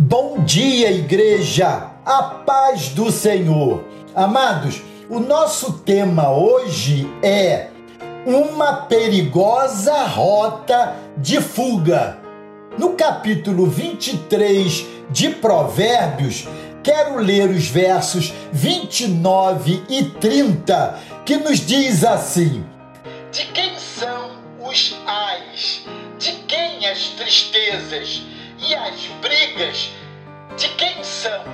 Bom dia, igreja! A paz do Senhor. Amados, o nosso tema hoje é uma perigosa rota de fuga. No capítulo 23 de Provérbios, quero ler os versos 29 e 30, que nos diz assim: De quem são os ais? De quem as tristezas? E as brigas de quem são?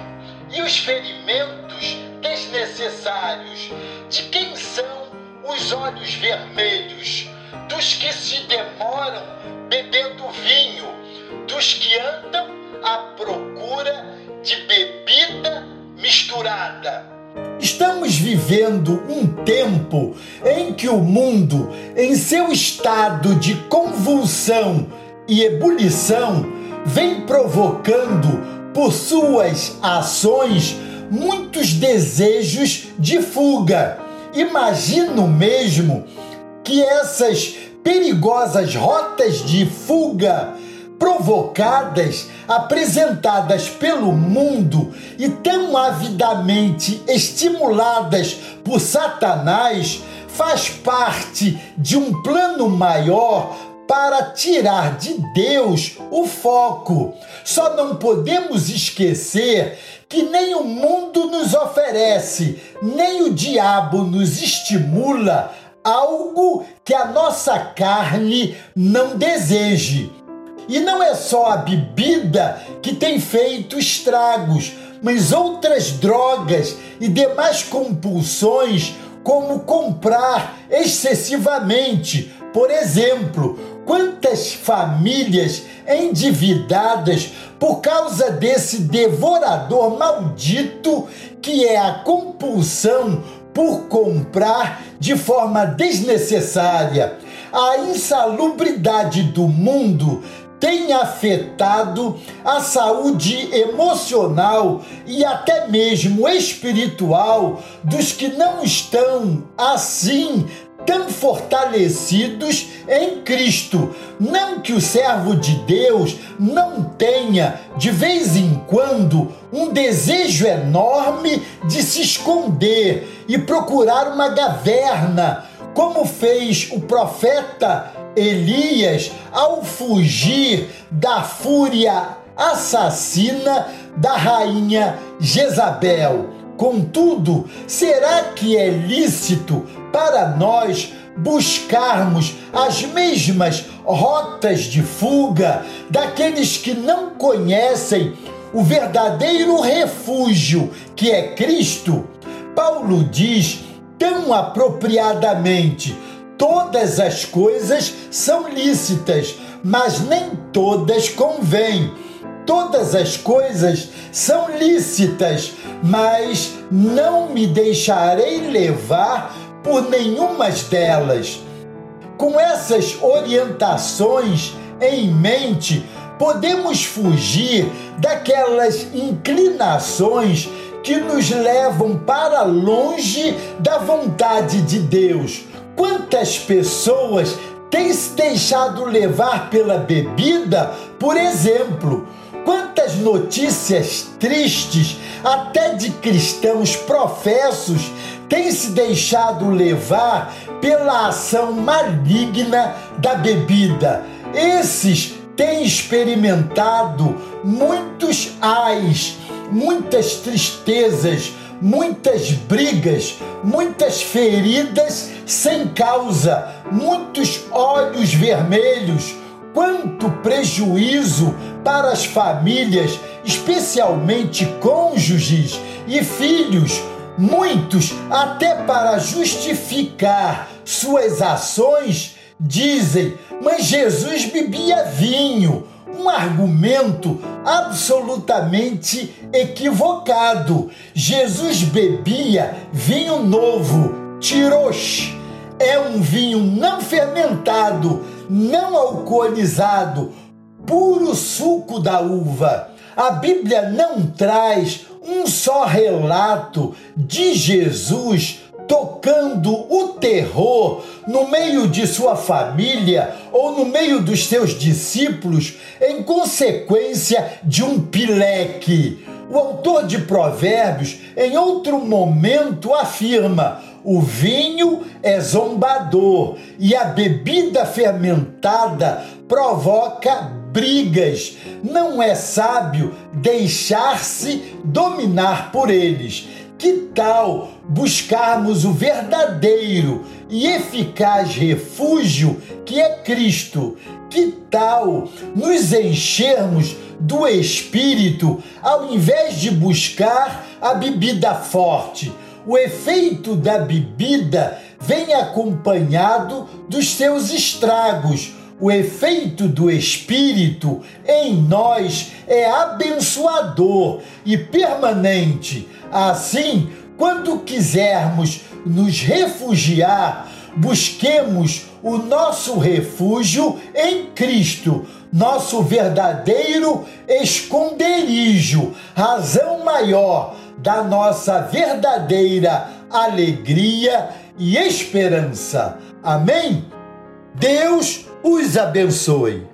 E os ferimentos desnecessários de quem são os olhos vermelhos? Dos que se demoram bebendo vinho, dos que andam à procura de bebida misturada. Estamos vivendo um tempo em que o mundo, em seu estado de convulsão e ebulição, vem provocando por suas ações muitos desejos de fuga. Imagino mesmo que essas perigosas rotas de fuga provocadas, apresentadas pelo mundo e tão avidamente estimuladas por Satanás, faz parte de um plano maior para tirar de Deus o foco. Só não podemos esquecer que nem o mundo nos oferece, nem o diabo nos estimula algo que a nossa carne não deseje. E não é só a bebida que tem feito estragos, mas outras drogas e demais compulsões, como comprar excessivamente. Por exemplo, Quantas famílias endividadas por causa desse devorador maldito que é a compulsão por comprar de forma desnecessária. A insalubridade do mundo tem afetado a saúde emocional e até mesmo espiritual dos que não estão assim tão fortalecidos em Cristo. Não que o servo de Deus não tenha, de vez em quando, um desejo enorme de se esconder e procurar uma gaverna, como fez o profeta Elias ao fugir da fúria assassina da rainha Jezabel. Contudo, será que é lícito para nós buscarmos as mesmas rotas de fuga daqueles que não conhecem o verdadeiro refúgio que é Cristo? Paulo diz tão apropriadamente: todas as coisas são lícitas, mas nem todas convêm. Todas as coisas são lícitas, mas não me deixarei levar por nenhumas delas. Com essas orientações em mente, podemos fugir daquelas inclinações que nos levam para longe da vontade de Deus. Quantas pessoas têm se deixado levar pela bebida, por exemplo? Quantas notícias tristes, até de cristãos professos, têm se deixado levar pela ação maligna da bebida? Esses têm experimentado muitos ais, muitas tristezas, muitas brigas, muitas feridas sem causa, muitos olhos vermelhos quanto prejuízo para as famílias, especialmente cônjuges e filhos, muitos até para justificar suas ações dizem: "Mas Jesus bebia vinho". Um argumento absolutamente equivocado. Jesus bebia vinho novo, tirosh. É um vinho não fermentado, não alcoolizado, puro suco da uva. A Bíblia não traz só relato de Jesus tocando o terror no meio de sua família ou no meio dos seus discípulos em consequência de um pileque. O autor de Provérbios, em outro momento, afirma: o vinho é zombador e a bebida fermentada provoca brigas. Não é sábio deixar-se dominar por eles. Que tal buscarmos o verdadeiro e eficaz refúgio que é Cristo? Que tal nos enchermos do Espírito ao invés de buscar a bebida forte? O efeito da bebida vem acompanhado dos seus estragos. O efeito do Espírito em nós é abençoador e permanente. Assim, quando quisermos nos refugiar, busquemos o nosso refúgio em Cristo, nosso verdadeiro esconderijo, razão maior da nossa verdadeira alegria e esperança. Amém? Deus os abençoe.